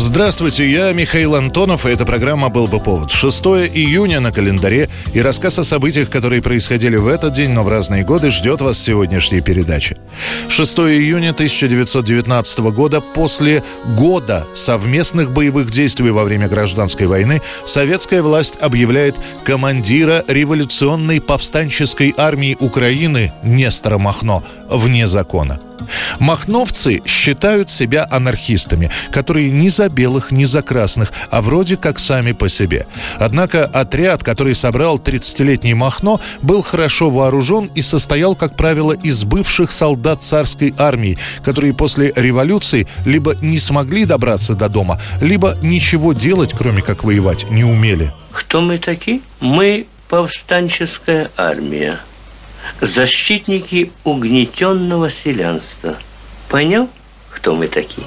Здравствуйте, я Михаил Антонов, и эта программа «Был бы повод». 6 июня на календаре, и рассказ о событиях, которые происходили в этот день, но в разные годы, ждет вас сегодняшней передачи. 6 июня 1919 года, после года совместных боевых действий во время гражданской войны, советская власть объявляет командира революционной повстанческой армии Украины Нестора Махно вне закона. Махновцы считают себя анархистами, которые ни за белых, ни за красных, а вроде как сами по себе. Однако отряд, который собрал 30-летний Махно, был хорошо вооружен и состоял, как правило, из бывших солдат царской армии, которые после революции либо не смогли добраться до дома, либо ничего делать, кроме как воевать, не умели. Кто мы такие? Мы повстанческая армия защитники угнетенного селянства. Понял, кто мы такие?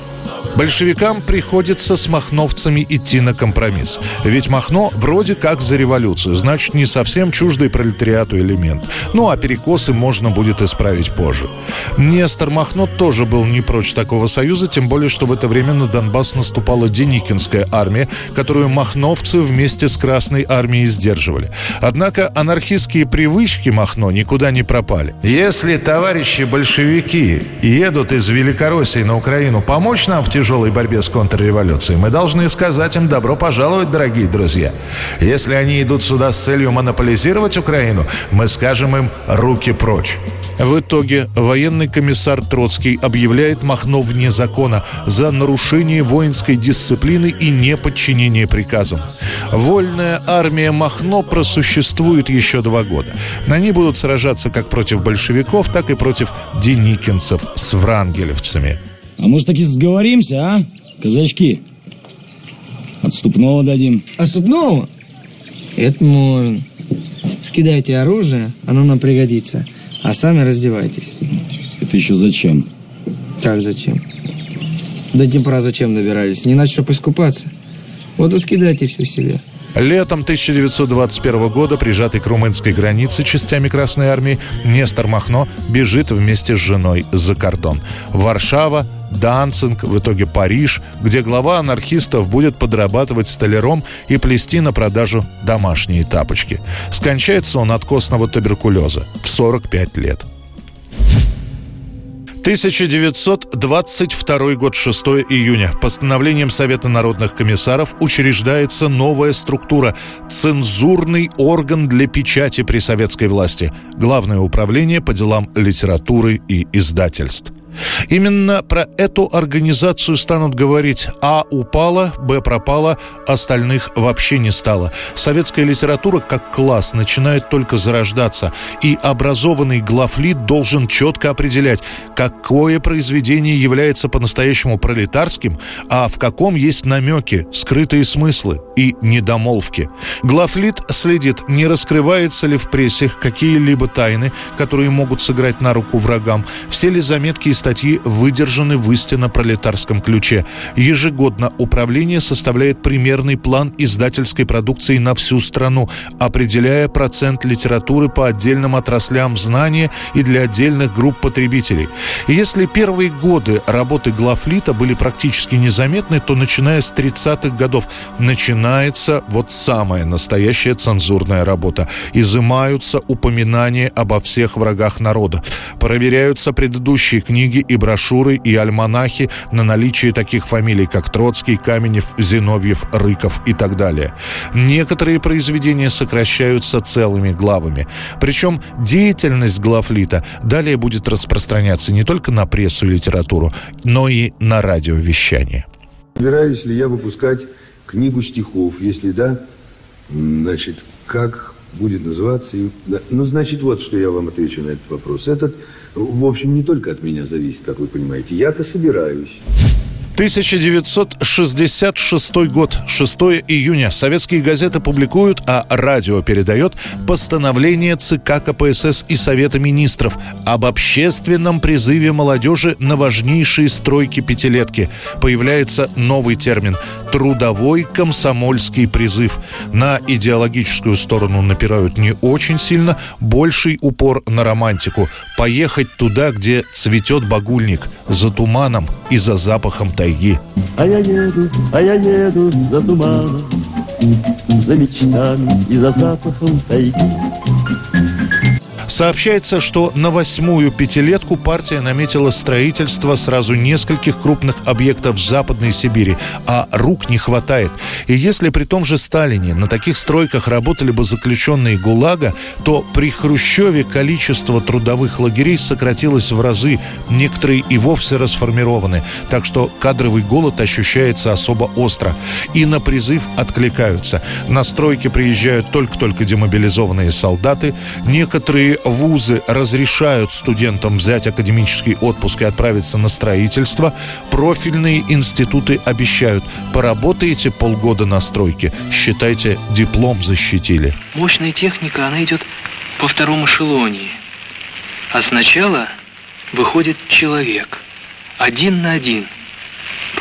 Большевикам приходится с махновцами идти на компромисс. Ведь Махно вроде как за революцию, значит, не совсем чуждый пролетариату элемент. Ну, а перекосы можно будет исправить позже. Нестор Махно тоже был не прочь такого союза, тем более, что в это время на Донбасс наступала Деникинская армия, которую махновцы вместе с Красной армией сдерживали. Однако анархистские привычки Махно никуда не пропали. Если товарищи большевики едут из Великороссии на Украину помочь нам в тяжелой борьбе с контрреволюцией, мы должны сказать им добро пожаловать, дорогие друзья. Если они идут сюда с целью монополизировать Украину, мы скажем им руки прочь. В итоге военный комиссар Троцкий объявляет Махно вне закона за нарушение воинской дисциплины и неподчинение приказам. Вольная армия Махно просуществует еще два года. На ней будут сражаться как против большевиков, так и против деникинцев с врангелевцами. А может таки сговоримся, а, казачки? Отступного дадим. Отступного? Это можно. Скидайте оружие, оно нам пригодится. А сами раздевайтесь. Это еще зачем? Как зачем? До Днепра зачем добирались? Не иначе, чтобы искупаться. Вот и скидайте все себе. Летом 1921 года, прижатый к румынской границе частями Красной Армии, Нестор Махно бежит вместе с женой за кордон. Варшава, Данцинг, в итоге Париж, где глава анархистов будет подрабатывать столяром и плести на продажу домашние тапочки. Скончается он от костного туберкулеза в 45 лет. 1922 год, 6 июня. Постановлением Совета народных комиссаров учреждается новая структура – цензурный орган для печати при советской власти. Главное управление по делам литературы и издательств. Именно про эту организацию станут говорить. А упала, Б пропала, остальных вообще не стало. Советская литература как класс начинает только зарождаться, и образованный главлит должен четко определять, какое произведение является по-настоящему пролетарским, а в каком есть намеки, скрытые смыслы и недомолвки. Главлит следит, не раскрывается ли в прессе какие-либо тайны, которые могут сыграть на руку врагам, все ли заметки и статьи выдержаны в истинно пролетарском ключе. Ежегодно управление составляет примерный план издательской продукции на всю страну, определяя процент литературы по отдельным отраслям знания и для отдельных групп потребителей. И если первые годы работы главлита были практически незаметны, то начиная с 30-х годов начинается вот самая настоящая цензурная работа. Изымаются упоминания обо всех врагах народа. Проверяются предыдущие книги и брошюры и альманахи на наличие таких фамилий, как Троцкий, Каменев, Зиновьев, Рыков и так далее. Некоторые произведения сокращаются целыми главами. Причем деятельность главлита далее будет распространяться не только на прессу и литературу, но и на радиовещание. Собираюсь ли я выпускать книгу стихов? Если да, значит, как будет называться? Ну, значит, вот что я вам отвечу на этот вопрос. Этот в общем, не только от меня зависит, как вы понимаете. Я-то собираюсь. 1966 год, 6 июня. Советские газеты публикуют, а радио передает постановление ЦК КПСС и Совета министров об общественном призыве молодежи на важнейшие стройки пятилетки. Появляется новый термин – трудовой комсомольский призыв. На идеологическую сторону напирают не очень сильно, больший упор на романтику. Поехать туда, где цветет багульник, за туманом и за запахом тайги. А я еду, а я еду за туманом, за мечтами и за запахом тайги. Сообщается, что на восьмую пятилетку партия наметила строительство сразу нескольких крупных объектов в Западной Сибири, а рук не хватает. И если при том же Сталине на таких стройках работали бы заключенные ГУЛАГа, то при Хрущеве количество трудовых лагерей сократилось в разы, некоторые и вовсе расформированы, так что кадровый голод ощущается особо остро. И на призыв откликаются. На стройки приезжают только-только демобилизованные солдаты, некоторые вузы разрешают студентам взять академический отпуск и отправиться на строительство, профильные институты обещают, поработаете полгода на стройке, считайте, диплом защитили. Мощная техника, она идет по второму эшелоне. А сначала выходит человек, один на один –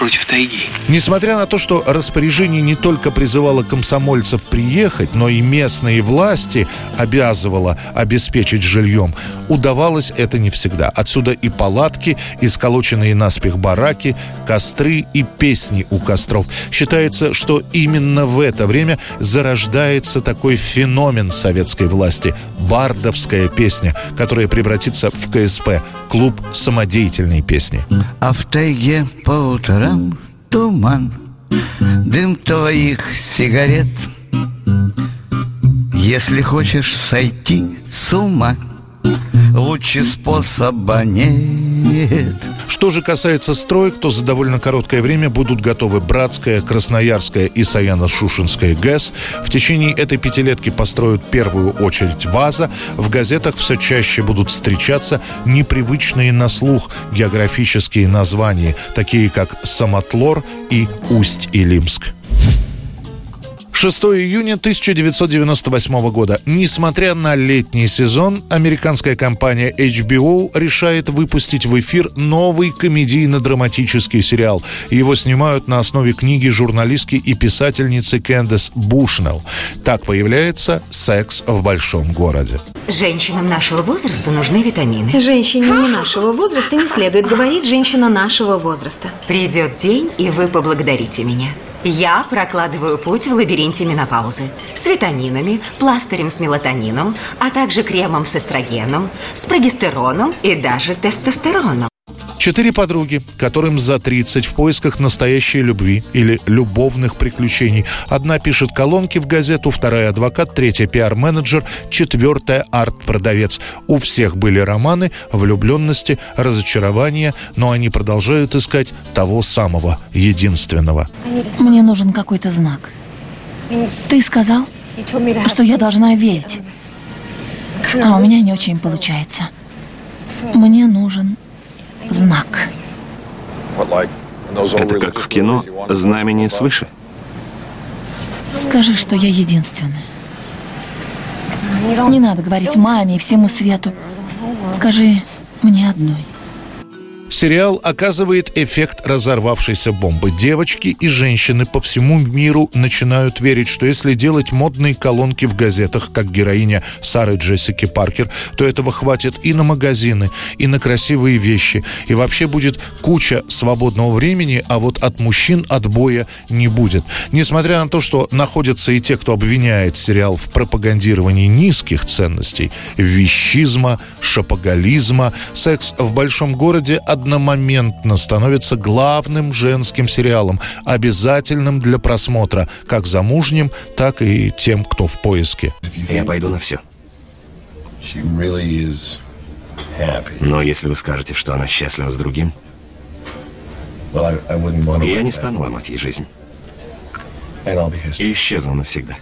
против тайги. Несмотря на то, что распоряжение не только призывало комсомольцев приехать, но и местные власти обязывало обеспечить жильем, удавалось это не всегда. Отсюда и палатки, и сколоченные наспех бараки, костры и песни у костров. Считается, что именно в это время зарождается такой феномен советской власти – бардовская песня, которая превратится в КСП – клуб самодеятельной песни. А в тайге по утрам туман, дым твоих сигарет. Если хочешь сойти с ума, лучше способа нет. Что же касается строек, то за довольно короткое время будут готовы Братская, Красноярская и Саяно-Шушинская ГЭС. В течение этой пятилетки построят первую очередь ВАЗа. В газетах все чаще будут встречаться непривычные на слух географические названия, такие как Самотлор и Усть-Илимск. 6 июня 1998 года. Несмотря на летний сезон, американская компания HBO решает выпустить в эфир новый комедийно-драматический сериал. Его снимают на основе книги журналистки и писательницы Кэндис Бушнелл. Так появляется «Секс в большом городе». Женщинам нашего возраста нужны витамины. Женщине не нашего возраста не следует говорить «женщина нашего возраста». Придет день, и вы поблагодарите меня. Я прокладываю путь в лабиринте менопаузы с витаминами, пластырем с мелатонином, а также кремом с эстрогеном, с прогестероном и даже тестостероном. Четыре подруги, которым за 30 в поисках настоящей любви или любовных приключений. Одна пишет колонки в газету, вторая адвокат, третья пиар-менеджер, четвертая арт-продавец. У всех были романы, влюбленности, разочарования, но они продолжают искать того самого, единственного. Мне нужен какой-то знак. Ты сказал, что я должна верить. А у меня не очень получается. Мне нужен знак. Это как в кино «Знамение свыше». Скажи, что я единственная. Не надо говорить маме и всему свету. Скажи мне одной. Сериал оказывает эффект разорвавшейся бомбы. Девочки и женщины по всему миру начинают верить, что если делать модные колонки в газетах, как героиня Сары Джессики Паркер, то этого хватит и на магазины, и на красивые вещи. И вообще будет куча свободного времени, а вот от мужчин отбоя не будет. Несмотря на то, что находятся и те, кто обвиняет сериал в пропагандировании низких ценностей, вещизма, шапоголизма, секс в большом городе – одномоментно становится главным женским сериалом, обязательным для просмотра как замужним, так и тем, кто в поиске. Я пойду на все. Но если вы скажете, что она счастлива с другим, я не стану ломать ей жизнь. И исчезну навсегда.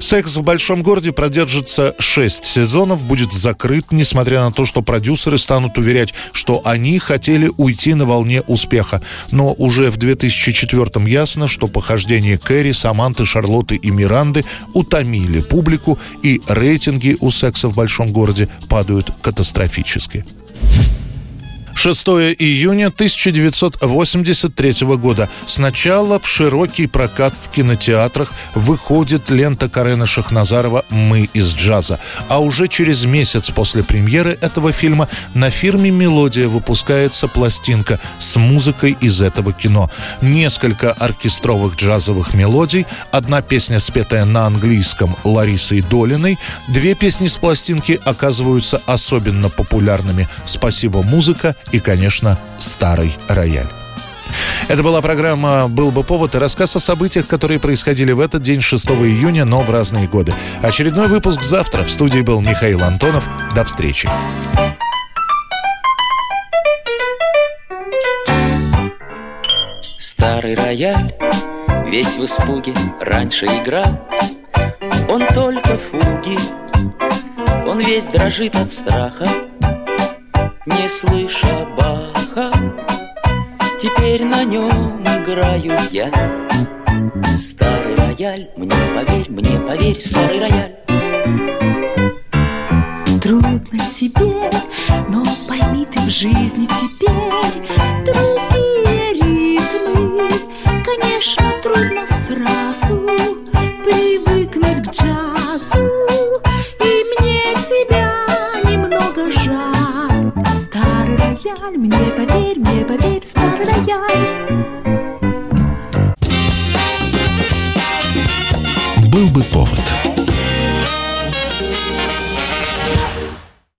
«Секс в большом городе» продержится 6 сезонов, будет закрыт, несмотря на то, что продюсеры станут уверять, что они хотели уйти на волне успеха. Но уже в 2004 ясно, что похождения Кэрри, Саманты, Шарлотты и Миранды утомили публику, и рейтинги у «Секса в большом городе» падают катастрофически. 6 июня 1983 года. Сначала в широкий прокат в кинотеатрах выходит лента Карена Шахназарова «Мы из джаза». А уже через месяц после премьеры этого фильма на фирме «Мелодия» выпускается пластинка с музыкой из этого кино. Несколько оркестровых джазовых мелодий, одна песня, спетая на английском Ларисой Долиной, две песни с пластинки оказываются особенно популярными «Спасибо, музыка» и, конечно, старый рояль. Это была программа «Был бы повод» и рассказ о событиях, которые происходили в этот день, 6 июня, но в разные годы. Очередной выпуск завтра. В студии был Михаил Антонов. До встречи. Старый рояль, весь в испуге, раньше играл. Он только фуги, он весь дрожит от страха не слыша Баха. Теперь на нем играю я. Старый рояль, мне поверь, мне поверь, старый рояль. Трудно тебе, но пойми ты в жизни теперь Другие ритмы, конечно, повод.